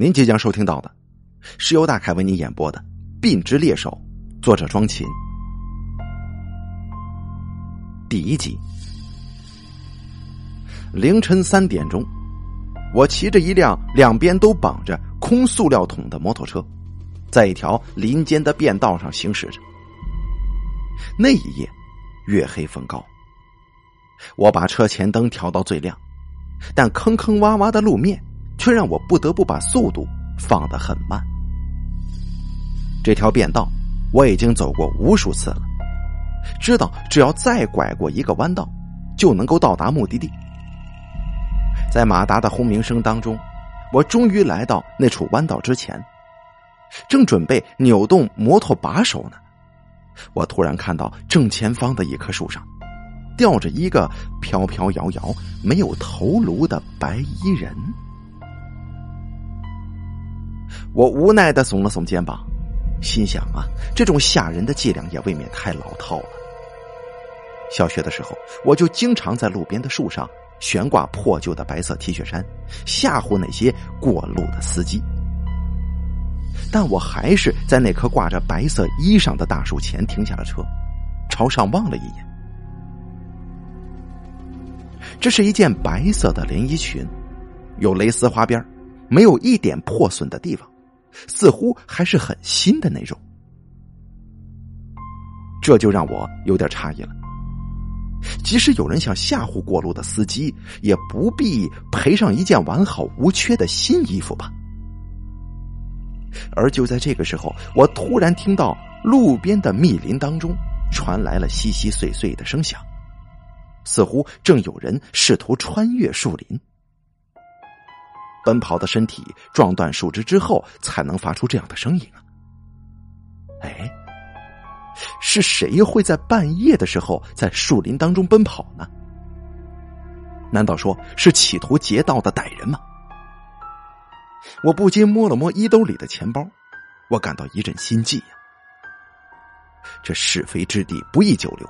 您即将收听到的，是由大凯为您演播的《并之猎手》，作者庄琴。第一集，凌晨三点钟，我骑着一辆两边都绑着空塑料桶的摩托车，在一条林间的便道上行驶着。那一夜，月黑风高，我把车前灯调到最亮，但坑坑洼洼的路面。却让我不得不把速度放得很慢。这条便道我已经走过无数次了，知道只要再拐过一个弯道，就能够到达目的地。在马达的轰鸣声当中，我终于来到那处弯道之前，正准备扭动摩托把手呢，我突然看到正前方的一棵树上，吊着一个飘飘摇摇、没有头颅的白衣人。我无奈的耸了耸肩膀，心想啊，这种吓人的伎俩也未免太老套了。小学的时候，我就经常在路边的树上悬挂破旧的白色 T 恤衫，吓唬那些过路的司机。但我还是在那棵挂着白色衣裳的大树前停下了车，朝上望了一眼。这是一件白色的连衣裙，有蕾丝花边，没有一点破损的地方。似乎还是很新的那种，这就让我有点诧异了。即使有人想吓唬过路的司机，也不必赔上一件完好无缺的新衣服吧？而就在这个时候，我突然听到路边的密林当中传来了稀稀碎碎的声响，似乎正有人试图穿越树林。奔跑的身体撞断树枝之后，才能发出这样的声音啊！哎，是谁会在半夜的时候在树林当中奔跑呢？难道说是企图劫道的歹人吗？我不禁摸了摸衣兜里的钱包，我感到一阵心悸呀。这是非之地不宜久留，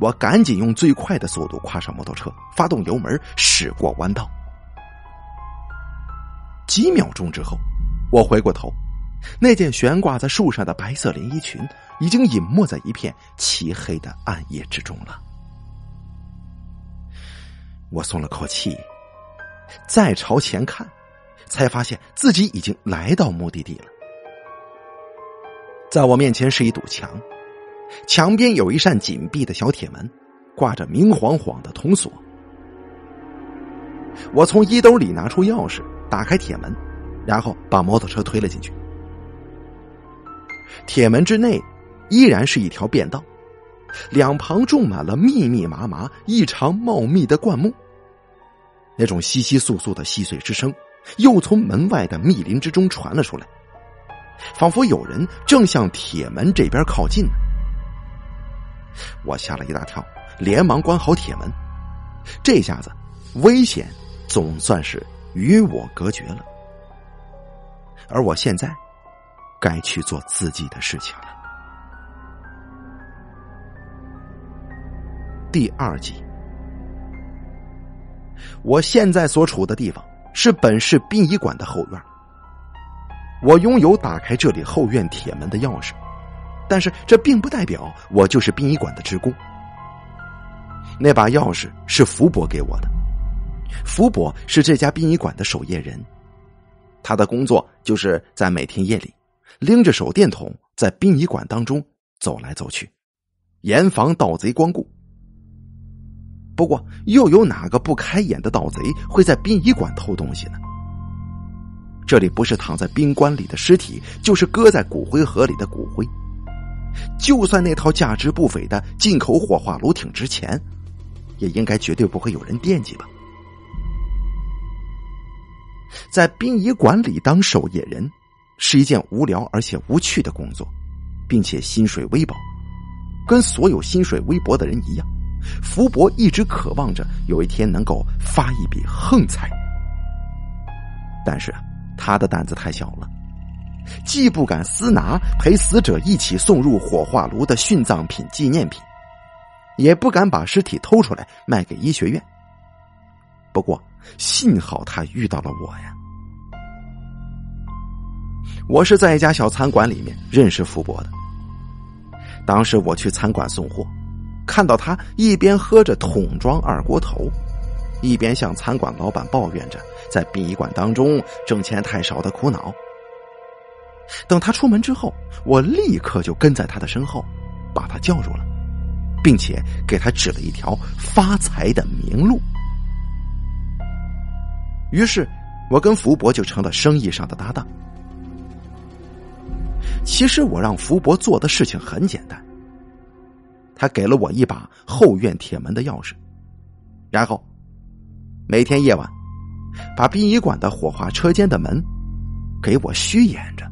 我赶紧用最快的速度跨上摩托车，发动油门驶过弯道。几秒钟之后，我回过头，那件悬挂在树上的白色连衣裙已经隐没在一片漆黑的暗夜之中了。我松了口气，再朝前看，才发现自己已经来到目的地了。在我面前是一堵墙，墙边有一扇紧闭的小铁门，挂着明晃晃的铜锁。我从衣兜里拿出钥匙。打开铁门，然后把摩托车推了进去。铁门之内依然是一条便道，两旁种满了密密麻麻、异常茂密的灌木。那种稀稀簌簌的细碎之声又从门外的密林之中传了出来，仿佛有人正向铁门这边靠近。我吓了一大跳，连忙关好铁门。这下子，危险总算是。与我隔绝了，而我现在该去做自己的事情了。第二集，我现在所处的地方是本市殡仪馆的后院。我拥有打开这里后院铁门的钥匙，但是这并不代表我就是殡仪馆的职工。那把钥匙是福伯给我的。福伯是这家殡仪馆的守夜人，他的工作就是在每天夜里拎着手电筒在殡仪馆当中走来走去，严防盗贼光顾。不过，又有哪个不开眼的盗贼会在殡仪馆偷东西呢？这里不是躺在冰棺里的尸体，就是搁在骨灰盒里的骨灰。就算那套价值不菲的进口火化炉挺值钱，也应该绝对不会有人惦记吧。在殡仪馆里当守夜人，是一件无聊而且无趣的工作，并且薪水微薄。跟所有薪水微薄的人一样，福伯一直渴望着有一天能够发一笔横财。但是他的胆子太小了，既不敢私拿陪死者一起送入火化炉的殉葬品纪念品，也不敢把尸体偷出来卖给医学院。不过，幸好他遇到了我呀。我是在一家小餐馆里面认识福伯的。当时我去餐馆送货，看到他一边喝着桶装二锅头，一边向餐馆老板抱怨着在殡仪馆当中挣钱太少的苦恼。等他出门之后，我立刻就跟在他的身后，把他叫住了，并且给他指了一条发财的明路。于是，我跟福伯就成了生意上的搭档。其实，我让福伯做的事情很简单，他给了我一把后院铁门的钥匙，然后每天夜晚把殡仪馆的火化车间的门给我虚掩着。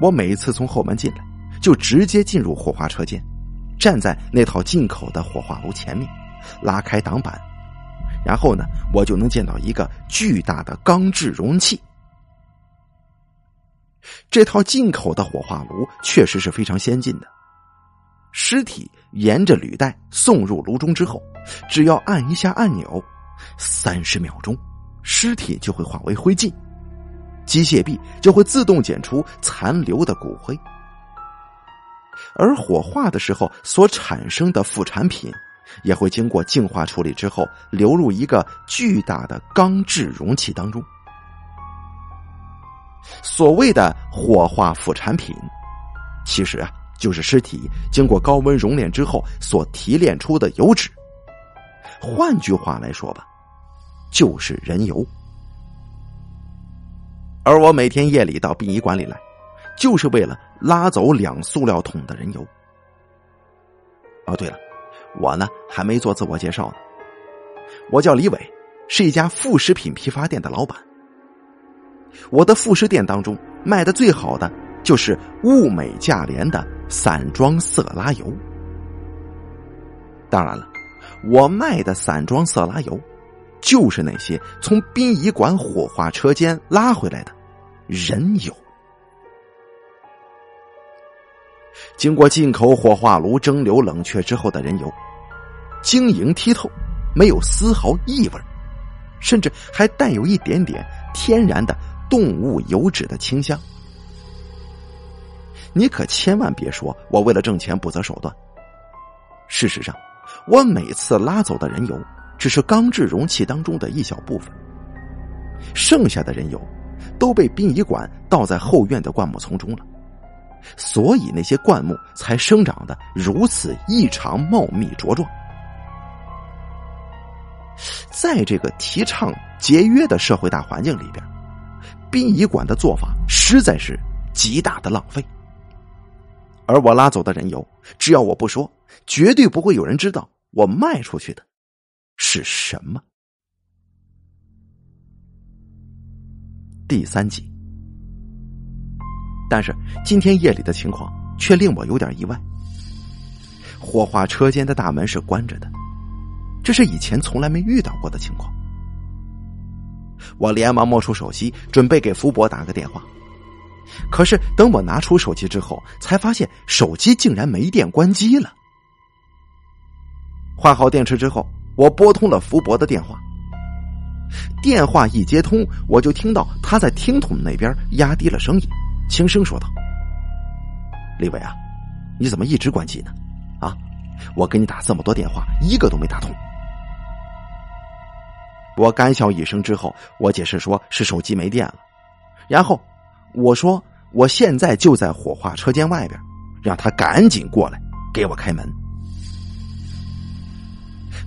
我每次从后门进来，就直接进入火化车间，站在那套进口的火化炉前面，拉开挡板，然后呢，我就能见到一个巨大的钢制容器。这套进口的火化炉确实是非常先进的。尸体沿着履带送入炉中之后，只要按一下按钮，三十秒钟，尸体就会化为灰烬。机械臂就会自动检出残留的骨灰，而火化的时候所产生的副产品，也会经过净化处理之后流入一个巨大的钢制容器当中。所谓的火化副产品，其实啊，就是尸体经过高温熔炼之后所提炼出的油脂。换句话来说吧，就是人油。而我每天夜里到殡仪馆里来，就是为了拉走两塑料桶的人油。哦，对了，我呢还没做自我介绍呢。我叫李伟，是一家副食品批发店的老板。我的副食店当中卖的最好的就是物美价廉的散装色拉油。当然了，我卖的散装色拉油。就是那些从殡仪馆火化车间拉回来的人油，经过进口火化炉蒸馏冷却之后的人油，晶莹剔透，没有丝毫异味，甚至还带有一点点天然的动物油脂的清香。你可千万别说我为了挣钱不择手段。事实上，我每次拉走的人油。只是钢制容器当中的一小部分，剩下的人油都被殡仪馆倒在后院的灌木丛中了，所以那些灌木才生长的如此异常茂密茁壮。在这个提倡节约的社会大环境里边，殡仪馆的做法实在是极大的浪费。而我拉走的人油，只要我不说，绝对不会有人知道我卖出去的。是什么？第三集。但是今天夜里的情况却令我有点意外。火化车间的大门是关着的，这是以前从来没遇到过的情况。我连忙摸出手机，准备给福伯打个电话。可是等我拿出手机之后，才发现手机竟然没电，关机了。换好电池之后。我拨通了福伯的电话，电话一接通，我就听到他在听筒那边压低了声音，轻声说道：“李伟啊，你怎么一直关机呢？啊，我给你打这么多电话，一个都没打通。”我干笑一声之后，我解释说是手机没电了，然后我说我现在就在火化车间外边，让他赶紧过来给我开门。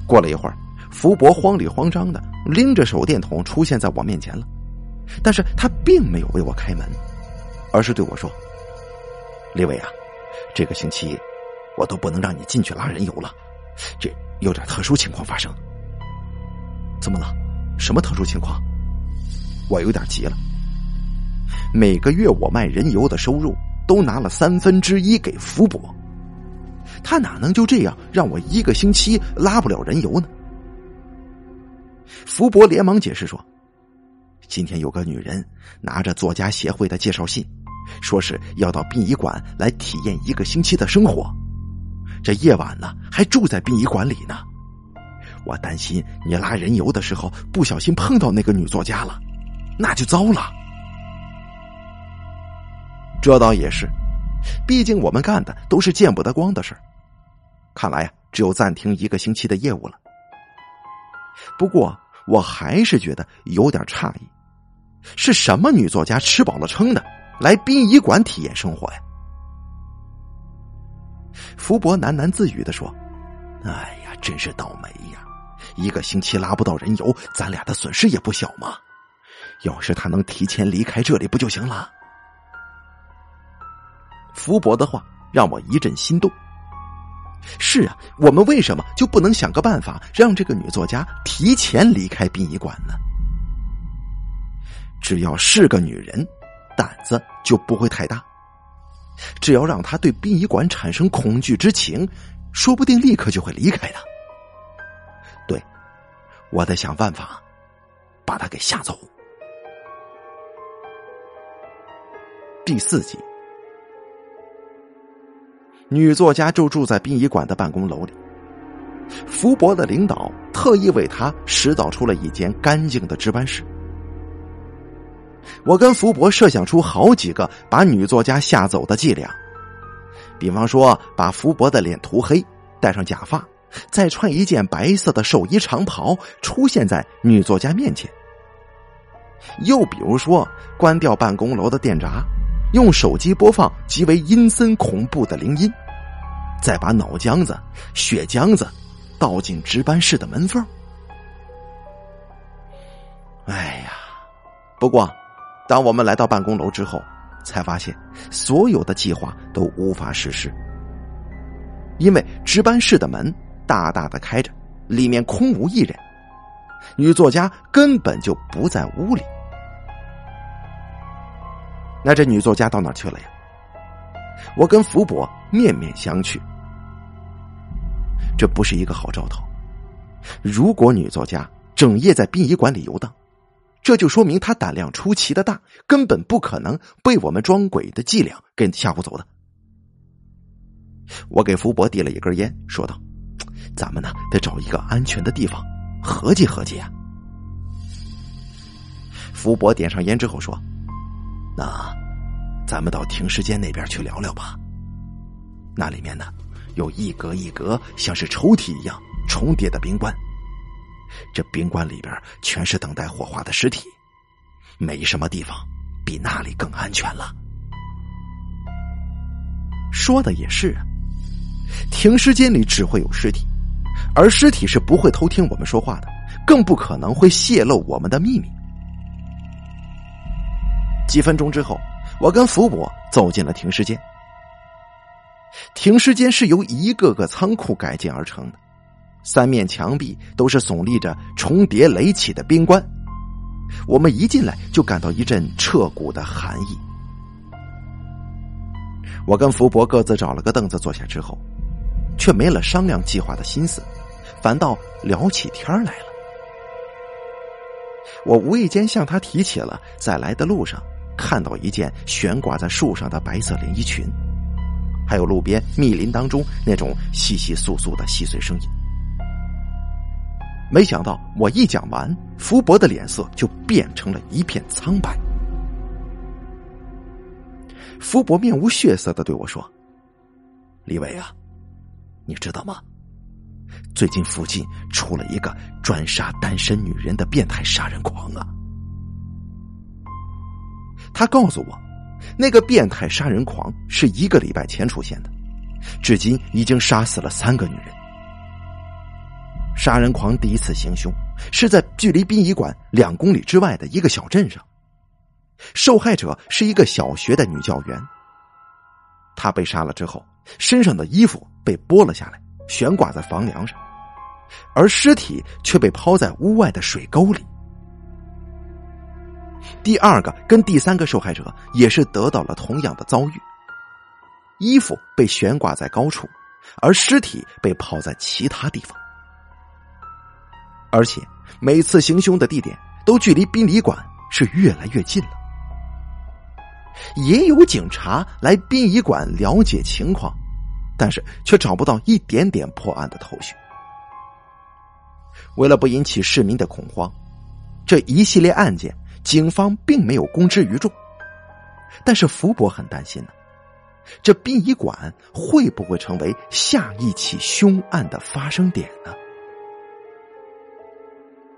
过了一会儿，福伯慌里慌张的拎着手电筒出现在我面前了，但是他并没有为我开门，而是对我说：“李伟啊，这个星期我都不能让你进去拉人油了，这有点特殊情况发生。怎么了？什么特殊情况？我有点急了。每个月我卖人油的收入都拿了三分之一给福伯。”他哪能就这样让我一个星期拉不了人油呢？福伯连忙解释说：“今天有个女人拿着作家协会的介绍信，说是要到殡仪馆来体验一个星期的生活。这夜晚呢，还住在殡仪馆里呢。我担心你拉人油的时候不小心碰到那个女作家了，那就糟了。这倒也是，毕竟我们干的都是见不得光的事。看来呀，只有暂停一个星期的业务了。不过，我还是觉得有点诧异，是什么女作家吃饱了撑的来殡仪馆体验生活呀？福伯喃喃自语的说：“哎呀，真是倒霉呀！一个星期拉不到人油，咱俩的损失也不小嘛。要是他能提前离开这里，不就行了？”福伯的话让我一阵心动。是啊，我们为什么就不能想个办法，让这个女作家提前离开殡仪馆呢？只要是个女人，胆子就不会太大。只要让他对殡仪馆产生恐惧之情，说不定立刻就会离开的。对，我得想办法把他给吓走。第四集。女作家就住在殡仪馆的办公楼里。福伯的领导特意为他拾造出了一间干净的值班室。我跟福伯设想出好几个把女作家吓走的伎俩，比方说把福伯的脸涂黑，戴上假发，再穿一件白色的寿衣长袍出现在女作家面前；又比如说关掉办公楼的电闸。用手机播放极为阴森恐怖的铃音，再把脑浆子、血浆子倒进值班室的门缝。哎呀！不过，当我们来到办公楼之后，才发现所有的计划都无法实施，因为值班室的门大大的开着，里面空无一人，女作家根本就不在屋里。那这女作家到哪去了呀？我跟福伯面面相觑，这不是一个好兆头。如果女作家整夜在殡仪馆里游荡，这就说明他胆量出奇的大，根本不可能被我们装鬼的伎俩给吓唬走的。我给福伯递了一根烟，说道：“咱们呢得找一个安全的地方，合计合计啊。”福伯点上烟之后说。那，咱们到停尸间那边去聊聊吧。那里面呢，有一格一格像是抽屉一样重叠的冰棺，这冰棺里边全是等待火化的尸体，没什么地方比那里更安全了。说的也是啊，停尸间里只会有尸体，而尸体是不会偷听我们说话的，更不可能会泄露我们的秘密。几分钟之后，我跟福伯走进了停尸间。停尸间是由一个个仓库改建而成的，三面墙壁都是耸立着重叠垒起的冰棺。我们一进来就感到一阵彻骨的寒意。我跟福伯各自找了个凳子坐下之后，却没了商量计划的心思，反倒聊起天来了。我无意间向他提起了在来的路上。看到一件悬挂在树上的白色连衣裙，还有路边密林当中那种稀稀簌簌的细碎声音。没想到我一讲完，福伯的脸色就变成了一片苍白。福伯面无血色的对我说：“李伟啊，你知道吗？最近附近出了一个专杀单身女人的变态杀人狂啊！”他告诉我，那个变态杀人狂是一个礼拜前出现的，至今已经杀死了三个女人。杀人狂第一次行凶是在距离殡仪馆两公里之外的一个小镇上，受害者是一个小学的女教员。她被杀了之后，身上的衣服被剥了下来，悬挂在房梁上，而尸体却被抛在屋外的水沟里。第二个跟第三个受害者也是得到了同样的遭遇，衣服被悬挂在高处，而尸体被抛在其他地方，而且每次行凶的地点都距离殡仪馆是越来越近了。也有警察来殡仪馆了解情况，但是却找不到一点点破案的头绪。为了不引起市民的恐慌，这一系列案件。警方并没有公之于众，但是福伯很担心呢，这殡仪馆会不会成为下一起凶案的发生点呢？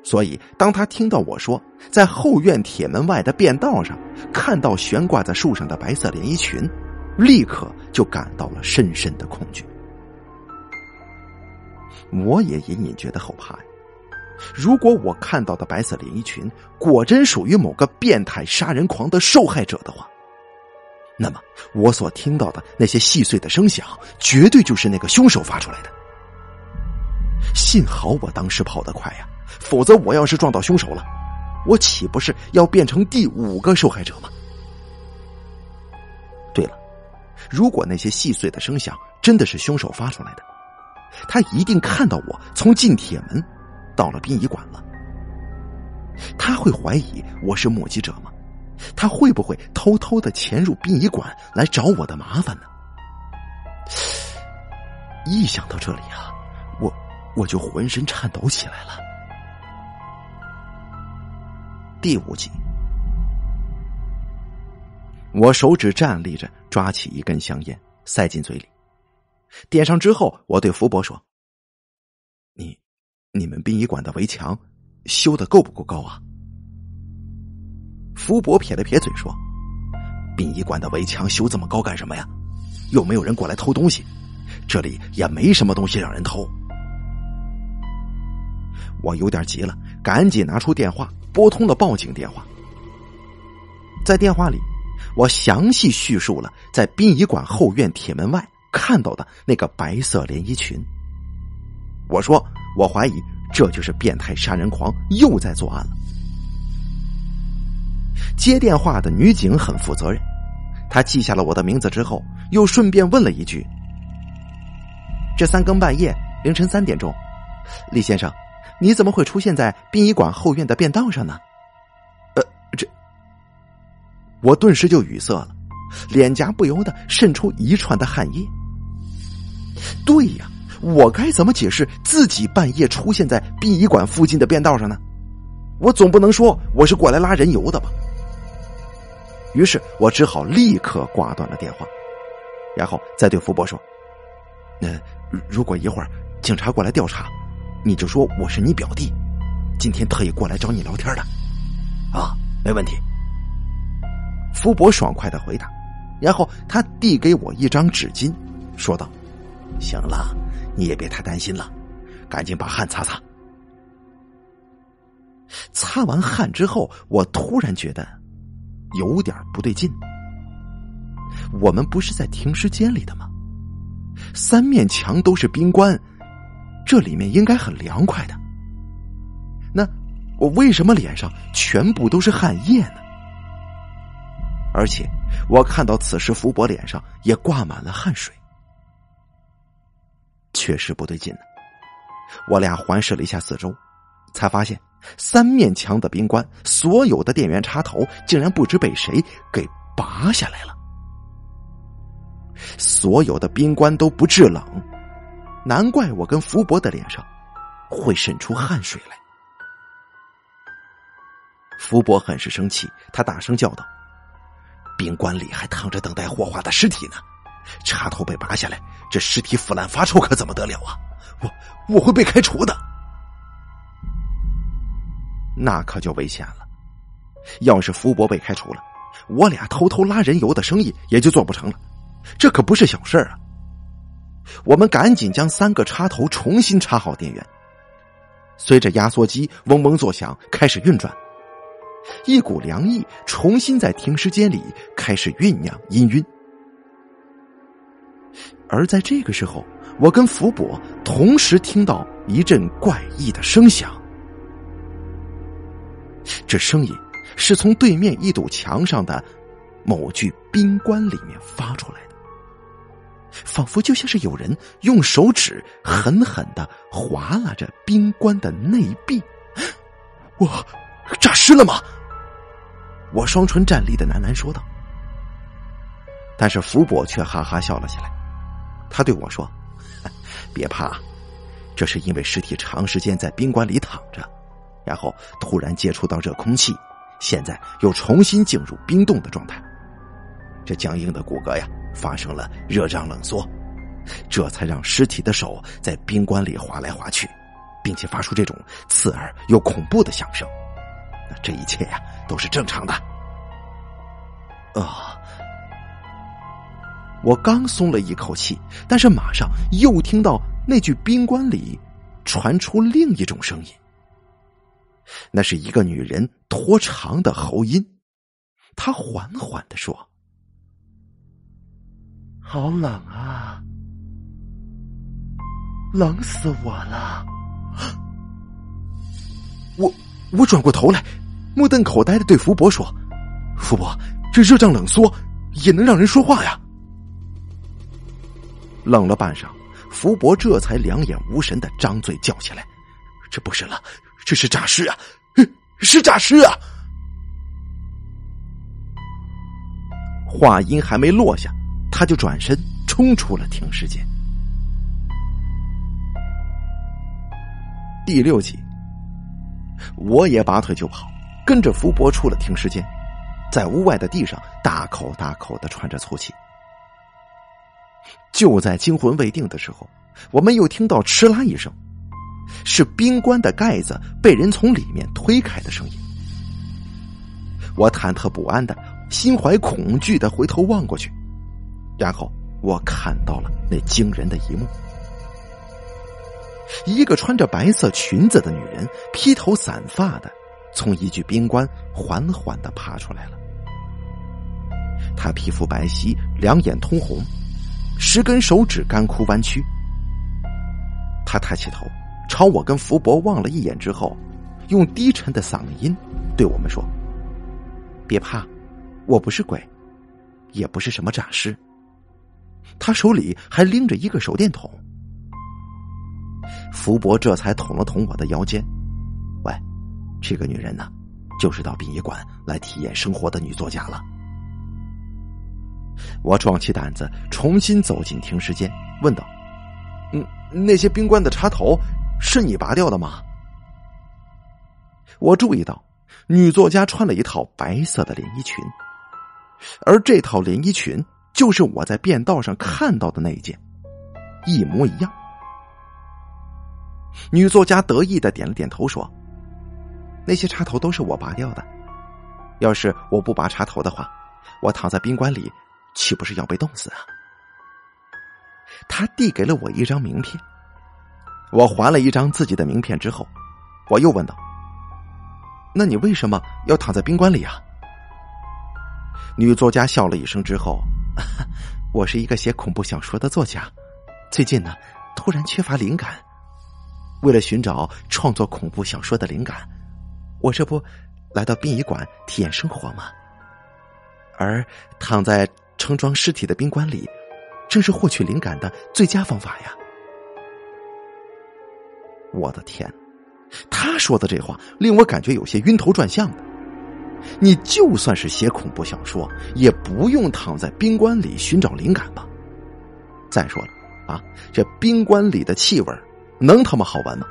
所以，当他听到我说在后院铁门外的便道上看到悬挂在树上的白色连衣裙，立刻就感到了深深的恐惧。我也隐隐觉得后怕呀。如果我看到的白色连衣裙果真属于某个变态杀人狂的受害者的话，那么我所听到的那些细碎的声响，绝对就是那个凶手发出来的。幸好我当时跑得快呀，否则我要是撞到凶手了，我岂不是要变成第五个受害者吗？对了，如果那些细碎的声响真的是凶手发出来的，他一定看到我从进铁门。到了殡仪馆了，他会怀疑我是目击者吗？他会不会偷偷的潜入殡仪馆来找我的麻烦呢？一想到这里啊，我我就浑身颤抖起来了。第五集，我手指站立着，抓起一根香烟，塞进嘴里，点上之后，我对福伯说：“你。”你们殡仪馆的围墙修的够不够高啊？福伯撇了撇嘴说：“殡仪馆的围墙修这么高干什么呀？又没有人过来偷东西，这里也没什么东西让人偷。”我有点急了，赶紧拿出电话拨通了报警电话。在电话里，我详细叙述了在殡仪馆后院铁门外看到的那个白色连衣裙。我说。我怀疑这就是变态杀人狂又在作案了。接电话的女警很负责任，她记下了我的名字之后，又顺便问了一句：“这三更半夜，凌晨三点钟，李先生，你怎么会出现在殡仪馆后院的便道上呢？”呃，这我顿时就语塞了，脸颊不由得渗出一串的汗液。对呀。我该怎么解释自己半夜出现在殡仪馆附近的便道上呢？我总不能说我是过来拉人油的吧？于是我只好立刻挂断了电话，然后再对福伯说：“那如果一会儿警察过来调查，你就说我是你表弟，今天特意过来找你聊天的。”啊，没问题。福伯爽快的回答，然后他递给我一张纸巾，说道：“行了。”你也别太担心了，赶紧把汗擦擦。擦完汗之后，我突然觉得有点不对劲。我们不是在停尸间里的吗？三面墙都是冰棺，这里面应该很凉快的。那我为什么脸上全部都是汗液呢？而且我看到此时福伯脸上也挂满了汗水。确实不对劲呢。我俩环视了一下四周，才发现三面墙的冰棺，所有的电源插头竟然不知被谁给拔下来了。所有的冰棺都不制冷，难怪我跟福伯的脸上会渗出汗水来。福伯很是生气，他大声叫道：“冰棺里还躺着等待火化的尸体呢！”插头被拔下来，这尸体腐烂发臭，可怎么得了啊？我我会被开除的，那可就危险了。要是福伯被开除了，我俩偷偷拉人油的生意也就做不成了，这可不是小事啊。我们赶紧将三个插头重新插好电源，随着压缩机嗡嗡作响开始运转，一股凉意重新在停尸间里开始酝酿氤氲。而在这个时候，我跟福伯同时听到一阵怪异的声响。这声音是从对面一堵墙上的某具冰棺里面发出来的，仿佛就像是有人用手指狠狠的划拉着冰棺的内壁。我诈尸了吗？我双唇站立的喃喃说道。但是福伯却哈哈笑了起来。他对我说：“ 别怕，这是因为尸体长时间在冰棺里躺着，然后突然接触到热空气，现在又重新进入冰冻的状态。这僵硬的骨骼呀发生了热胀冷缩，这才让尸体的手在冰棺里滑来滑去，并且发出这种刺耳又恐怖的响声。那这一切呀都是正常的。啊！我刚松了一口气，但是马上又听到那具冰棺里传出另一种声音。那是一个女人拖长的喉音，她缓缓的说：“好冷啊，冷死我了。”我我转过头来，目瞪口呆的对福伯说：“福伯，这热胀冷缩也能让人说话呀？”愣了半晌，福伯这才两眼无神的张嘴叫起来：“这不是了！”这是诈尸啊！是诈尸啊！话音还没落下，他就转身冲出了停尸间。第六集，我也拔腿就跑，跟着福伯出了停尸间，在屋外的地上大口大口的喘着粗气。就在惊魂未定的时候，我们又听到哧啦一声。是冰棺的盖子被人从里面推开的声音。我忐忑不安的、心怀恐惧的回头望过去，然后我看到了那惊人的一幕：一个穿着白色裙子的女人，披头散发的从一具冰棺缓缓的爬出来了。她皮肤白皙，两眼通红，十根手指干枯弯曲。她抬起头。朝我跟福伯望了一眼之后，用低沉的嗓音对我们说：“别怕，我不是鬼，也不是什么诈尸。”他手里还拎着一个手电筒。福伯这才捅了捅我的腰间：“喂，这个女人呢，就是到殡仪馆来体验生活的女作家了。”我壮起胆子重新走进停尸间，问道：“嗯，那些冰棺的插头？”是你拔掉的吗？我注意到，女作家穿了一套白色的连衣裙，而这套连衣裙就是我在便道上看到的那一件，一模一样。女作家得意的点了点头，说：“那些插头都是我拔掉的。要是我不拔插头的话，我躺在宾馆里，岂不是要被冻死啊？”他递给了我一张名片。我还了一张自己的名片之后，我又问道：“那你为什么要躺在宾馆里啊？”女作家笑了一声之后：“ 我是一个写恐怖小说的作家，最近呢突然缺乏灵感，为了寻找创作恐怖小说的灵感，我这不来到殡仪馆体验生活吗？而躺在盛装尸体的宾馆里，正是获取灵感的最佳方法呀。”我的天，他说的这话令我感觉有些晕头转向的。你就算是写恐怖小说，也不用躺在冰棺里寻找灵感吧？再说了，啊，这冰棺里的气味能他妈好闻吗？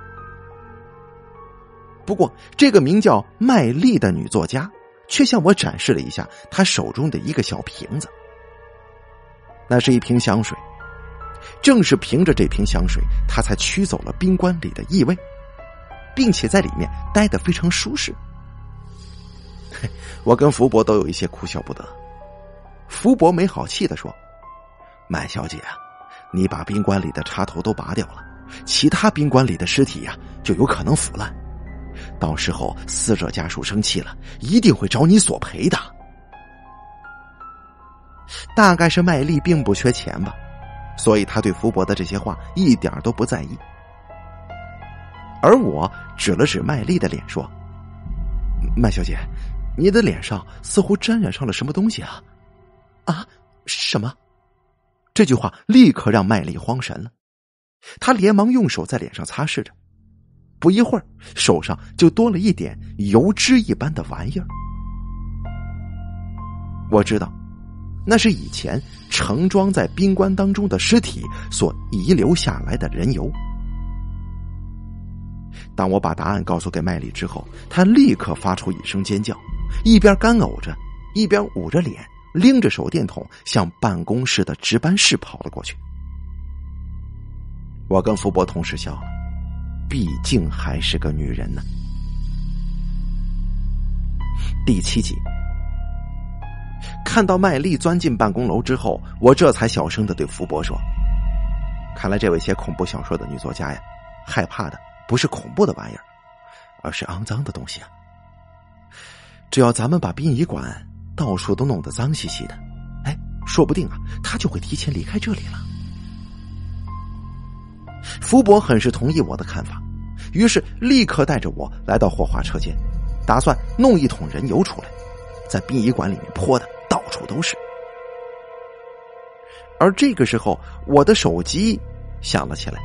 不过，这个名叫麦丽的女作家却向我展示了一下她手中的一个小瓶子，那是一瓶香水。正是凭着这瓶香水，他才驱走了冰棺里的异味，并且在里面待得非常舒适。我跟福伯都有一些哭笑不得。福伯没好气的说：“麦小姐啊，你把宾馆里的插头都拔掉了，其他宾馆里的尸体呀就有可能腐烂，到时候死者家属生气了，一定会找你索赔的。”大概是麦丽并不缺钱吧。所以他对福伯的这些话一点都不在意，而我指了指麦丽的脸说：“麦小姐，你的脸上似乎沾染上了什么东西啊？啊，什么？”这句话立刻让麦丽慌神了，他连忙用手在脸上擦拭着，不一会儿手上就多了一点油脂一般的玩意儿。我知道。那是以前盛装在冰棺当中的尸体所遗留下来的人油。当我把答案告诉给麦丽之后，她立刻发出一声尖叫，一边干呕着，一边捂着脸，拎着手电筒向办公室的值班室跑了过去。我跟福伯同时笑了，毕竟还是个女人呢。第七集，看到麦丽钻进办公楼之后，我这才小声的对福伯说：“看来这位写恐怖小说的女作家呀，害怕的不是恐怖的玩意儿，而是肮脏的东西啊。只要咱们把殡仪馆到处都弄得脏兮兮的，哎，说不定啊，他就会提前离开这里了。”福伯很是同意我的看法，于是立刻带着我来到火化车间，打算弄一桶人油出来，在殡仪馆里面泼的到处都是。而这个时候，我的手机响了起来，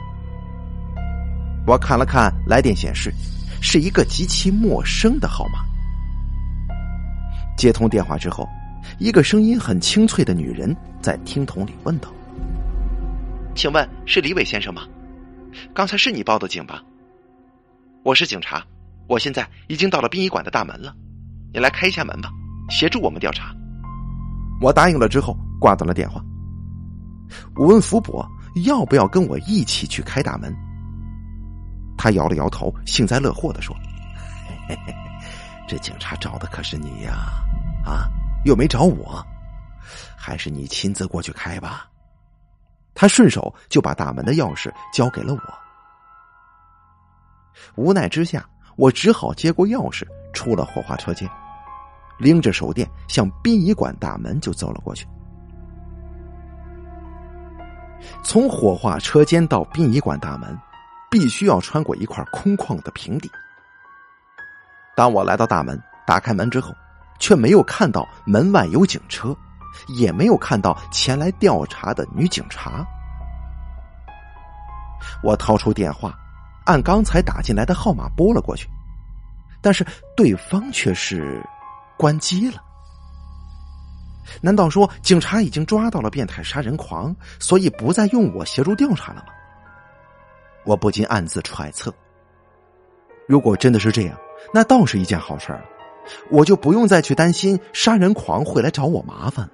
我看了看来电显示，是一个极其陌生的号码。接通电话之后，一个声音很清脆的女人在听筒里问道：“请问是李伟先生吗？”刚才是你报的警吧？我是警察，我现在已经到了殡仪馆的大门了，你来开一下门吧，协助我们调查。我答应了之后挂断了电话。我问福伯要不要跟我一起去开大门，他摇了摇头，幸灾乐祸的说：“嘿嘿嘿这警察找的可是你呀，啊，又没找我，还是你亲自过去开吧。”他顺手就把大门的钥匙交给了我。无奈之下，我只好接过钥匙，出了火化车间，拎着手电向殡仪馆大门就走了过去。从火化车间到殡仪馆大门，必须要穿过一块空旷的平地。当我来到大门，打开门之后，却没有看到门外有警车。也没有看到前来调查的女警察。我掏出电话，按刚才打进来的号码拨了过去，但是对方却是关机了。难道说警察已经抓到了变态杀人狂，所以不再用我协助调查了吗？我不禁暗自揣测：如果真的是这样，那倒是一件好事了，我就不用再去担心杀人狂会来找我麻烦了。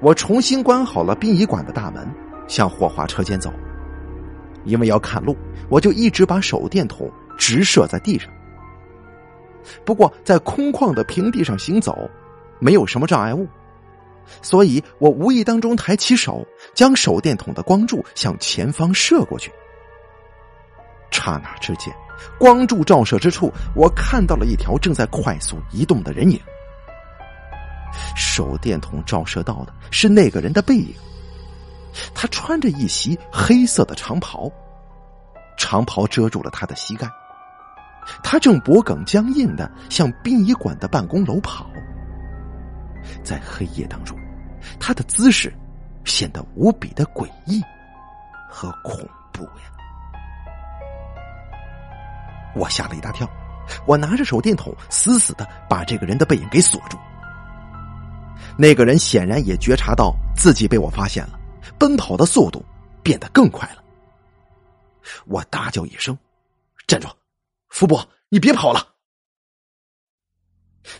我重新关好了殡仪馆的大门，向火化车间走。因为要看路，我就一直把手电筒直射在地上。不过在空旷的平地上行走，没有什么障碍物，所以我无意当中抬起手，将手电筒的光柱向前方射过去。刹那之间，光柱照射之处，我看到了一条正在快速移动的人影。手电筒照射到的是那个人的背影，他穿着一袭黑色的长袍，长袍遮住了他的膝盖，他正脖梗僵硬的向殡仪馆的办公楼跑。在黑夜当中，他的姿势显得无比的诡异和恐怖呀！我吓了一大跳，我拿着手电筒死死的把这个人的背影给锁住。那个人显然也觉察到自己被我发现了，奔跑的速度变得更快了。我大叫一声：“站住！福伯，你别跑了！”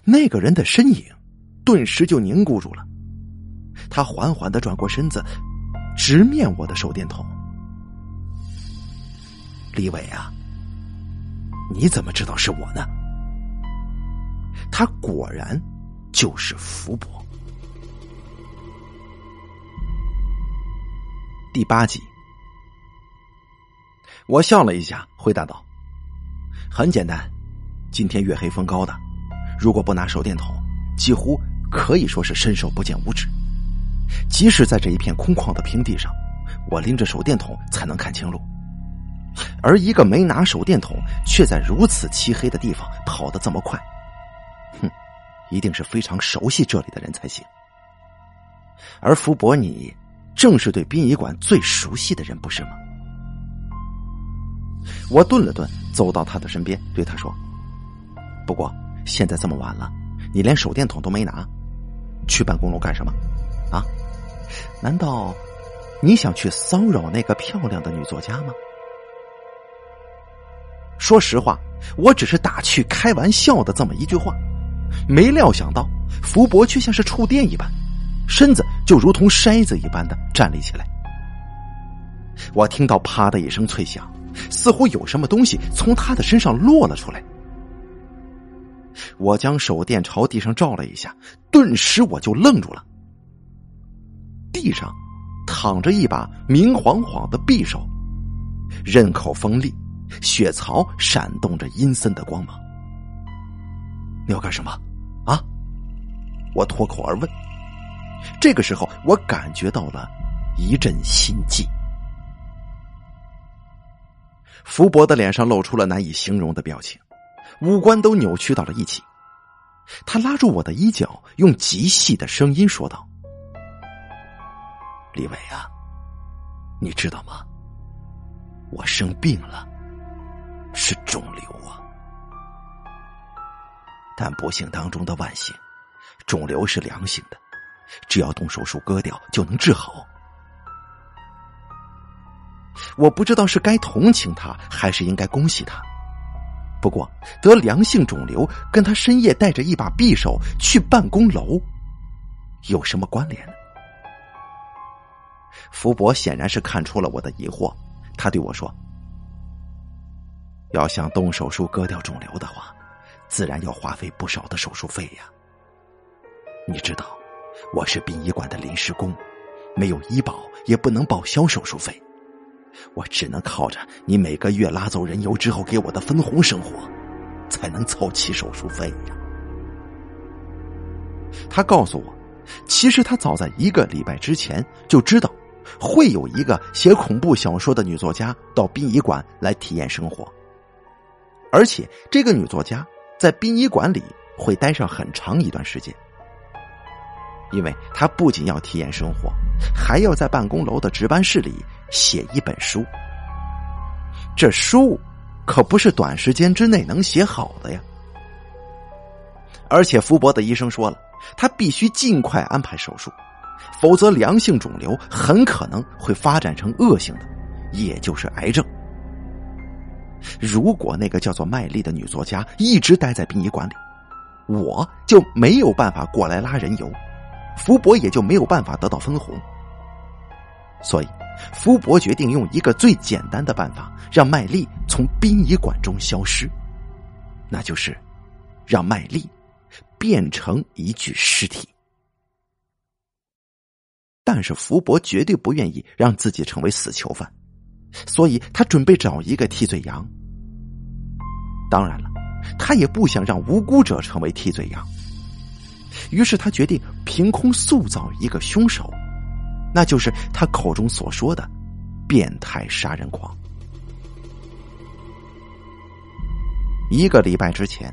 那个人的身影顿时就凝固住了，他缓缓的转过身子，直面我的手电筒。李伟啊，你怎么知道是我呢？他果然就是福伯。第八集，我笑了一下，回答道：“很简单，今天月黑风高的，如果不拿手电筒，几乎可以说是伸手不见五指。即使在这一片空旷的平地上，我拎着手电筒才能看清路。而一个没拿手电筒，却在如此漆黑的地方跑得这么快，哼，一定是非常熟悉这里的人才行。而福伯你。”正是对殡仪馆最熟悉的人，不是吗？我顿了顿，走到他的身边，对他说：“不过现在这么晚了，你连手电筒都没拿，去办公楼干什么？啊？难道你想去骚扰那个漂亮的女作家吗？”说实话，我只是打趣、开玩笑的这么一句话，没料想到福伯却像是触电一般，身子就如同筛子一般的站立起来。我听到“啪”的一声脆响，似乎有什么东西从他的身上落了出来。我将手电朝地上照了一下，顿时我就愣住了。地上躺着一把明晃晃的匕首，刃口锋利，血槽闪动着阴森的光芒。你要干什么？啊！我脱口而问。这个时候，我感觉到了一阵心悸。福伯的脸上露出了难以形容的表情。五官都扭曲到了一起，他拉住我的衣角，用极细的声音说道：“李伟啊，你知道吗？我生病了，是肿瘤啊。但不幸当中的万幸，肿瘤是良性的，只要动手术割掉就能治好。我不知道是该同情他，还是应该恭喜他。”不过，得良性肿瘤跟他深夜带着一把匕首去办公楼有什么关联呢？福伯显然是看出了我的疑惑，他对我说：“要想动手术割掉肿瘤的话，自然要花费不少的手术费呀。你知道，我是殡仪馆的临时工，没有医保也不能报销手术费。”我只能靠着你每个月拉走人油之后给我的分红生活，才能凑齐手术费呀。他告诉我，其实他早在一个礼拜之前就知道会有一个写恐怖小说的女作家到殡仪馆来体验生活，而且这个女作家在殡仪馆里会待上很长一段时间，因为她不仅要体验生活，还要在办公楼的值班室里。写一本书，这书可不是短时间之内能写好的呀。而且福伯的医生说了，他必须尽快安排手术，否则良性肿瘤很可能会发展成恶性的，也就是癌症。如果那个叫做麦丽的女作家一直待在殡仪馆里，我就没有办法过来拉人油，福伯也就没有办法得到分红。所以。福伯决定用一个最简单的办法，让麦丽从殡仪馆中消失，那就是让麦丽变成一具尸体。但是福伯绝对不愿意让自己成为死囚犯，所以他准备找一个替罪羊。当然了，他也不想让无辜者成为替罪羊，于是他决定凭空塑造一个凶手。那就是他口中所说的变态杀人狂。一个礼拜之前，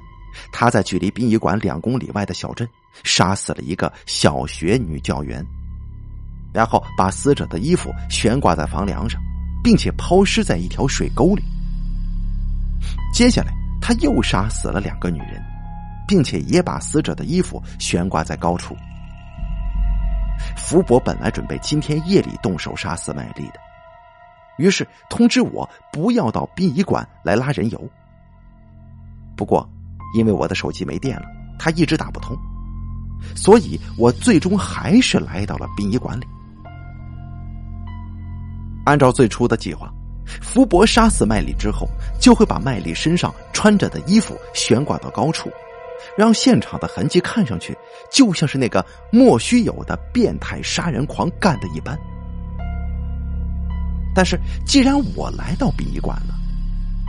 他在距离殡仪馆两公里外的小镇杀死了一个小学女教员，然后把死者的衣服悬挂在房梁上，并且抛尸在一条水沟里。接下来，他又杀死了两个女人，并且也把死者的衣服悬挂在高处。福伯本来准备今天夜里动手杀死麦丽的，于是通知我不要到殡仪馆来拉人油。不过，因为我的手机没电了，他一直打不通，所以我最终还是来到了殡仪馆里。按照最初的计划，福伯杀死麦丽之后，就会把麦丽身上穿着的衣服悬挂到高处。让现场的痕迹看上去就像是那个莫须有的变态杀人狂干的一般。但是，既然我来到殡仪馆了，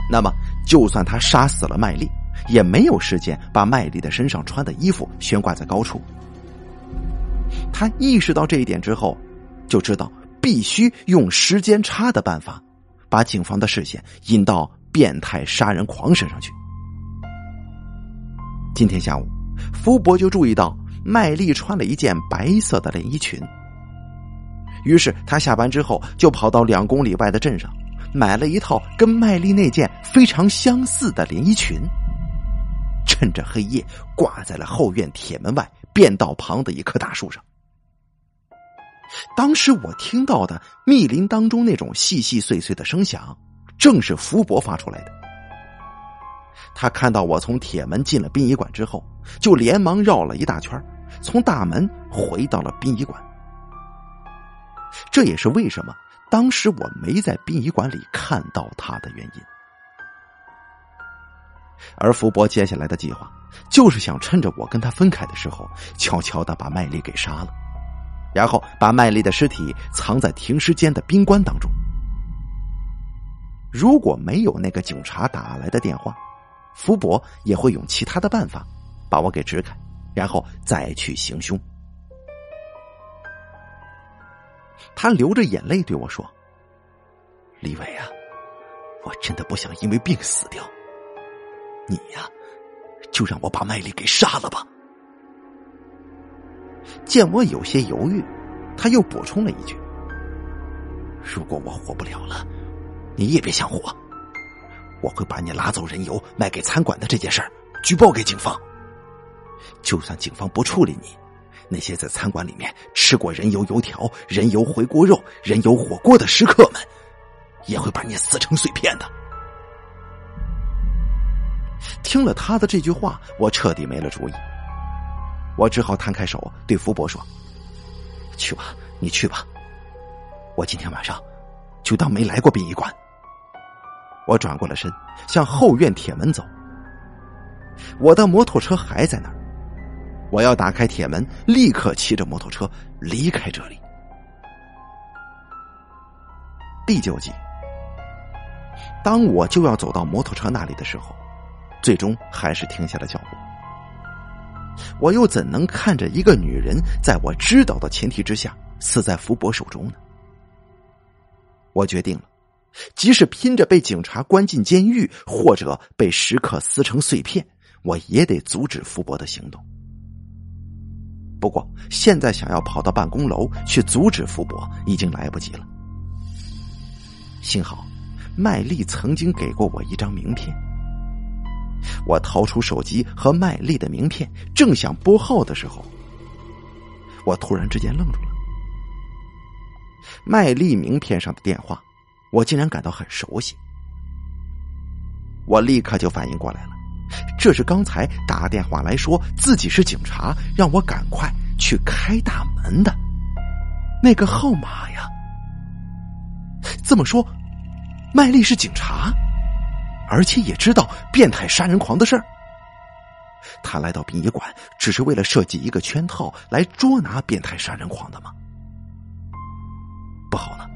那么就算他杀死了麦丽，也没有时间把麦丽的身上穿的衣服悬挂在高处。他意识到这一点之后，就知道必须用时间差的办法，把警方的视线引到变态杀人狂身上去。今天下午，福伯就注意到麦丽穿了一件白色的连衣裙。于是他下班之后就跑到两公里外的镇上，买了一套跟麦丽那件非常相似的连衣裙，趁着黑夜挂在了后院铁门外便道旁的一棵大树上。当时我听到的密林当中那种细细碎碎的声响，正是福伯发出来的。他看到我从铁门进了殡仪馆之后，就连忙绕了一大圈，从大门回到了殡仪馆。这也是为什么当时我没在殡仪馆里看到他的原因。而福伯接下来的计划，就是想趁着我跟他分开的时候，悄悄的把麦丽给杀了，然后把麦丽的尸体藏在停尸间的冰棺当中。如果没有那个警察打来的电话，福伯也会用其他的办法把我给支开，然后再去行凶。他流着眼泪对我说：“李伟啊，我真的不想因为病死掉。”你呀，就让我把麦丽给杀了吧。见我有些犹豫，他又补充了一句：“如果我活不了了，你也别想活。我会把你拉走人油卖给餐馆的这件事儿举报给警方。就算警方不处理你，那些在餐馆里面吃过人油油条、人油回锅肉、人油火锅的食客们，也会把你撕成碎片的。”听了他的这句话，我彻底没了主意。我只好摊开手对福伯说：“去吧，你去吧。我今天晚上就当没来过殡仪馆。”我转过了身，向后院铁门走。我的摩托车还在那儿，我要打开铁门，立刻骑着摩托车离开这里。第九集，当我就要走到摩托车那里的时候。最终还是停下了脚步。我又怎能看着一个女人在我知道的前提之下死在福伯手中呢？我决定了，即使拼着被警察关进监狱，或者被食客撕成碎片，我也得阻止福伯的行动。不过，现在想要跑到办公楼去阻止福伯，已经来不及了。幸好，麦丽曾经给过我一张名片。我掏出手机和麦丽的名片，正想拨号的时候，我突然之间愣住了。麦丽名片上的电话，我竟然感到很熟悉。我立刻就反应过来了，这是刚才打电话来说自己是警察，让我赶快去开大门的那个号码呀。这么说，麦丽是警察？而且也知道变态杀人狂的事儿。他来到殡仪馆，只是为了设计一个圈套来捉拿变态杀人狂的吗？不好了，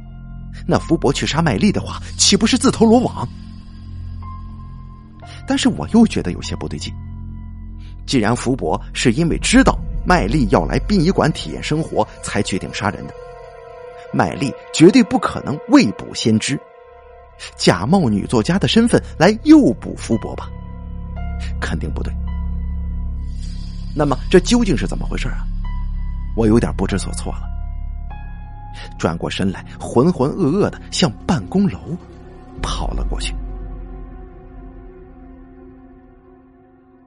那福伯去杀麦丽的话，岂不是自投罗网？但是我又觉得有些不对劲。既然福伯是因为知道麦丽要来殡仪馆体验生活才决定杀人的，麦丽绝对不可能未卜先知。假冒女作家的身份来诱捕福伯吧？肯定不对。那么这究竟是怎么回事啊？我有点不知所措了。转过身来，浑浑噩噩的向办公楼跑了过去。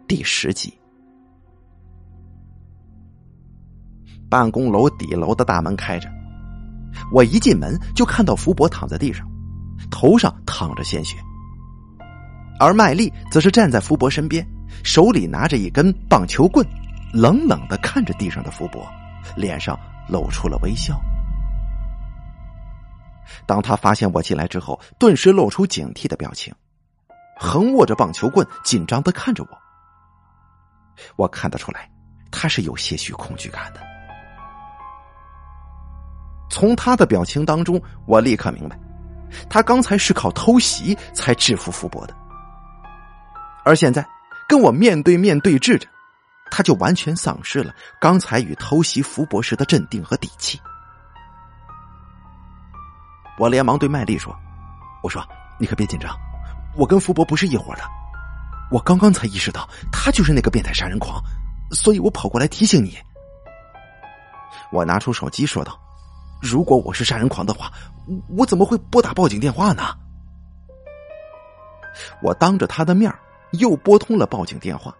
第十集，办公楼底楼的大门开着，我一进门就看到福伯躺在地上。头上淌着鲜血，而麦丽则是站在福伯身边，手里拿着一根棒球棍，冷冷的看着地上的福伯，脸上露出了微笑。当他发现我进来之后，顿时露出警惕的表情，横握着棒球棍，紧张的看着我。我看得出来，他是有些许恐惧感的。从他的表情当中，我立刻明白。他刚才是靠偷袭才制服福伯的，而现在跟我面对面对峙着，他就完全丧失了刚才与偷袭福伯时的镇定和底气。我连忙对麦丽说：“我说你可别紧张，我跟福伯不是一伙的，我刚刚才意识到他就是那个变态杀人狂，所以我跑过来提醒你。”我拿出手机说道。如果我是杀人狂的话，我怎么会拨打报警电话呢？我当着他的面又拨通了报警电话，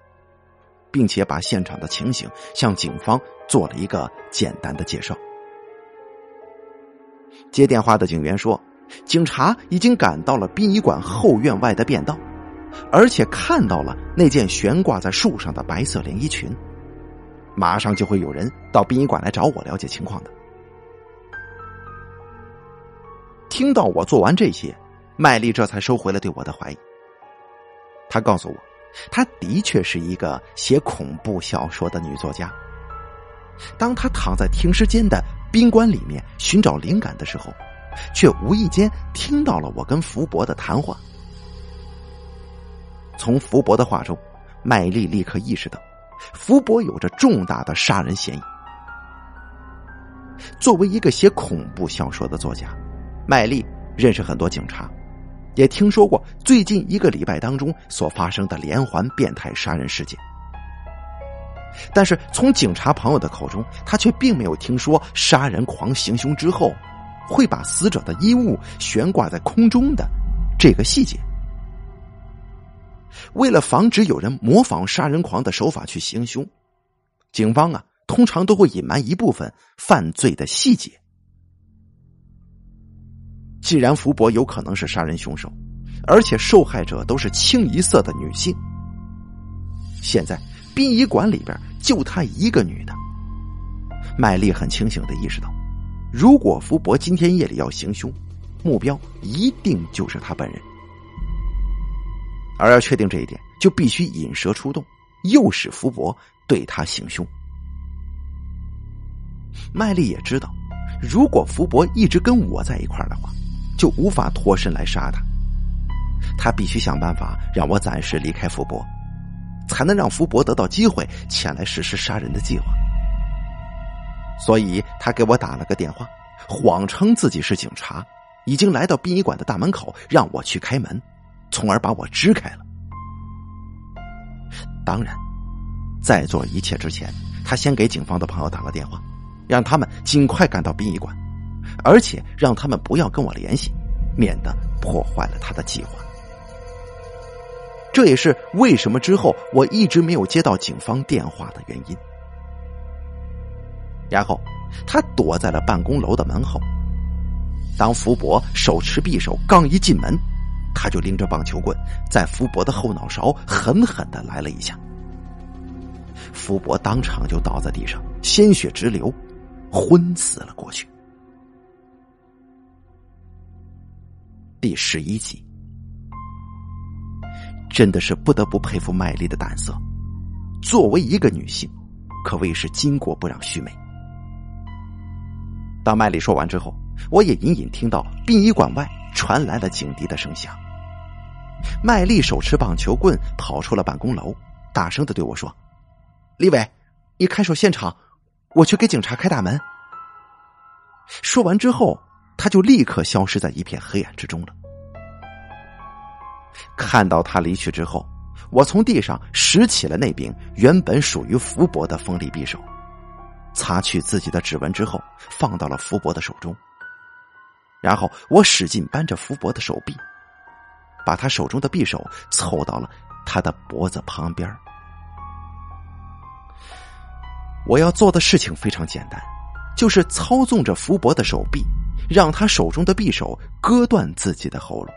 并且把现场的情形向警方做了一个简单的介绍。接电话的警员说，警察已经赶到了殡仪馆后院外的便道，而且看到了那件悬挂在树上的白色连衣裙。马上就会有人到殡仪馆来找我了解情况的。听到我做完这些，麦丽这才收回了对我的怀疑。她告诉我，她的确是一个写恐怖小说的女作家。当她躺在停尸间的宾馆里面寻找灵感的时候，却无意间听到了我跟福伯的谈话。从福伯的话中，麦丽立刻意识到，福伯有着重大的杀人嫌疑。作为一个写恐怖小说的作家。麦丽认识很多警察，也听说过最近一个礼拜当中所发生的连环变态杀人事件。但是从警察朋友的口中，他却并没有听说杀人狂行凶之后会把死者的衣物悬挂在空中的这个细节。为了防止有人模仿杀人狂的手法去行凶，警方啊通常都会隐瞒一部分犯罪的细节。既然福伯有可能是杀人凶手，而且受害者都是清一色的女性，现在殡仪馆里边就他一个女的。麦丽很清醒的意识到，如果福伯今天夜里要行凶，目标一定就是他本人。而要确定这一点，就必须引蛇出洞，诱使福伯对他行凶。麦丽也知道，如果福伯一直跟我在一块儿的话。就无法脱身来杀他，他必须想办法让我暂时离开福伯，才能让福伯得到机会前来实施杀人的计划。所以他给我打了个电话，谎称自己是警察，已经来到殡仪馆的大门口，让我去开门，从而把我支开了。当然，在做一切之前，他先给警方的朋友打了电话，让他们尽快赶到殡仪馆。而且让他们不要跟我联系，免得破坏了他的计划。这也是为什么之后我一直没有接到警方电话的原因。然后他躲在了办公楼的门后。当福伯手持匕首刚一进门，他就拎着棒球棍在福伯的后脑勺狠狠的来了一下。福伯当场就倒在地上，鲜血直流，昏死了过去。第十一集，真的是不得不佩服麦丽的胆色。作为一个女性，可谓是巾帼不让须眉。当麦丽说完之后，我也隐隐听到殡仪馆外传来了警笛的声响。麦丽手持棒球棍跑出了办公楼，大声的对我说：“李伟，你看守现场，我去给警察开大门。”说完之后。他就立刻消失在一片黑暗之中了。看到他离去之后，我从地上拾起了那柄原本属于福伯的锋利匕首，擦去自己的指纹之后，放到了福伯的手中。然后我使劲扳着福伯的手臂，把他手中的匕首凑到了他的脖子旁边。我要做的事情非常简单，就是操纵着福伯的手臂。让他手中的匕首割断自己的喉咙。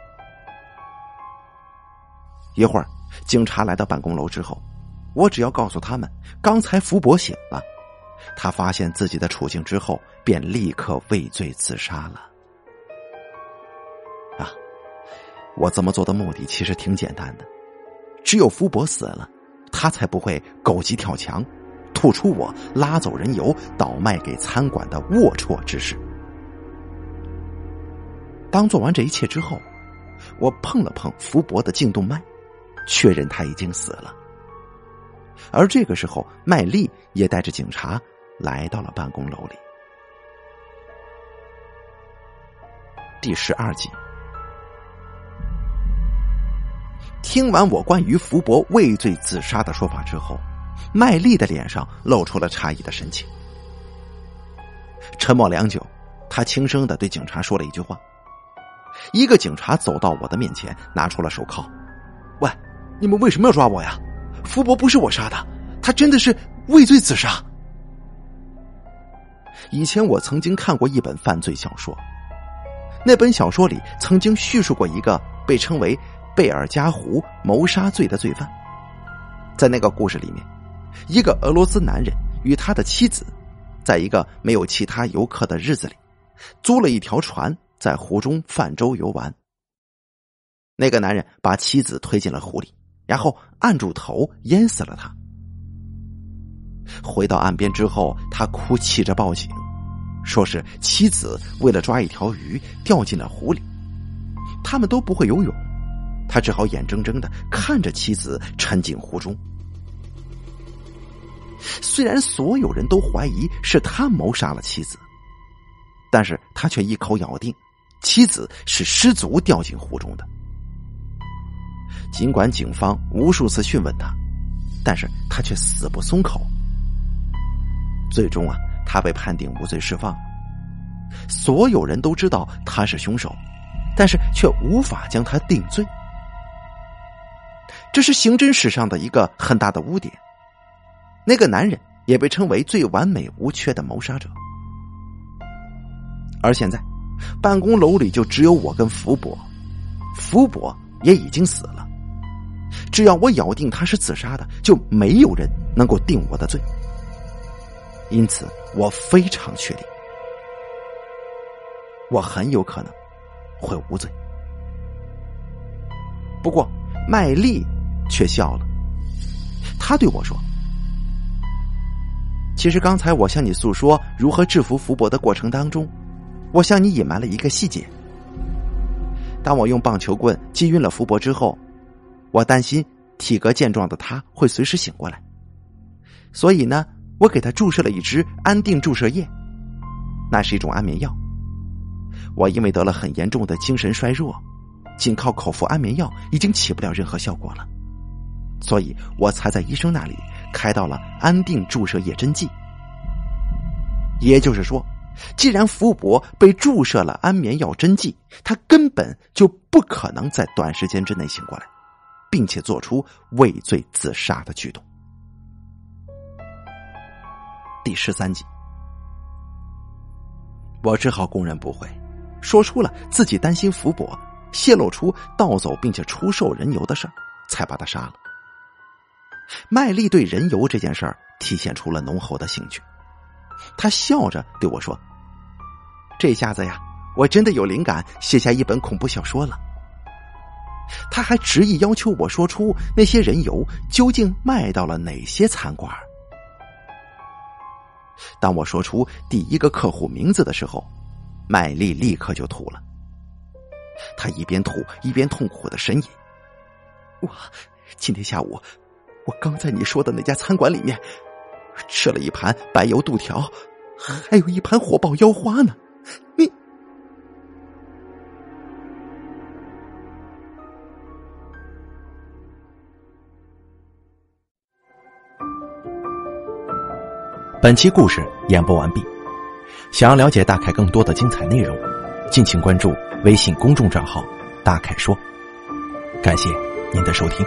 一会儿，警察来到办公楼之后，我只要告诉他们刚才福伯醒了，他发现自己的处境之后，便立刻畏罪自杀了。啊，我这么做的目的其实挺简单的，只有福伯死了，他才不会狗急跳墙，吐出我拉走人油倒卖给餐馆的龌龊之事。当做完这一切之后，我碰了碰福伯的颈动脉，确认他已经死了。而这个时候，麦丽也带着警察来到了办公楼里。第十二集，听完我关于福伯畏罪自杀的说法之后，麦丽的脸上露出了诧异的神情。沉默良久，他轻声的对警察说了一句话。一个警察走到我的面前，拿出了手铐。喂，你们为什么要抓我呀？福伯不是我杀的，他真的是畏罪自杀。以前我曾经看过一本犯罪小说，那本小说里曾经叙述过一个被称为贝尔加湖谋杀罪的罪犯。在那个故事里面，一个俄罗斯男人与他的妻子，在一个没有其他游客的日子里，租了一条船，在湖中泛舟游玩。那个男人把妻子推进了湖里，然后按住头淹死了他。回到岸边之后，他哭泣着报警，说是妻子为了抓一条鱼掉进了湖里。他们都不会游泳，他只好眼睁睁的看着妻子沉进湖中。虽然所有人都怀疑是他谋杀了妻子，但是他却一口咬定妻子是失足掉进湖中的。尽管警方无数次讯问他，但是他却死不松口。最终啊，他被判定无罪释放。所有人都知道他是凶手，但是却无法将他定罪。这是刑侦史上的一个很大的污点。那个男人也被称为最完美无缺的谋杀者。而现在，办公楼里就只有我跟福伯，福伯也已经死了。只要我咬定他是自杀的，就没有人能够定我的罪。因此，我非常确定，我很有可能会无罪。不过，麦丽却笑了，他对我说：“其实刚才我向你诉说如何制服福伯的过程当中，我向你隐瞒了一个细节。当我用棒球棍击晕了福伯之后，我担心体格健壮的他会随时醒过来，所以呢。”我给他注射了一支安定注射液，那是一种安眠药。我因为得了很严重的精神衰弱，仅靠口服安眠药已经起不了任何效果了，所以我才在医生那里开到了安定注射液针剂。也就是说，既然福伯被注射了安眠药针剂，他根本就不可能在短时间之内醒过来，并且做出畏罪自杀的举动。第十三集，我只好供认不讳，说出了自己担心福伯泄露出盗走并且出售人油的事儿，才把他杀了。麦丽对人油这件事儿体现出了浓厚的兴趣，他笑着对我说：“这下子呀，我真的有灵感写下一本恐怖小说了。”他还执意要求我说出那些人油究竟卖到了哪些餐馆。当我说出第一个客户名字的时候，麦丽立刻就吐了。他一边吐一边痛苦的呻吟：“我今天下午，我刚在你说的那家餐馆里面吃了一盘白油肚条，还有一盘火爆腰花呢。”你。本期故事演播完毕。想要了解大凯更多的精彩内容，敬请关注微信公众账号“大凯说”。感谢您的收听。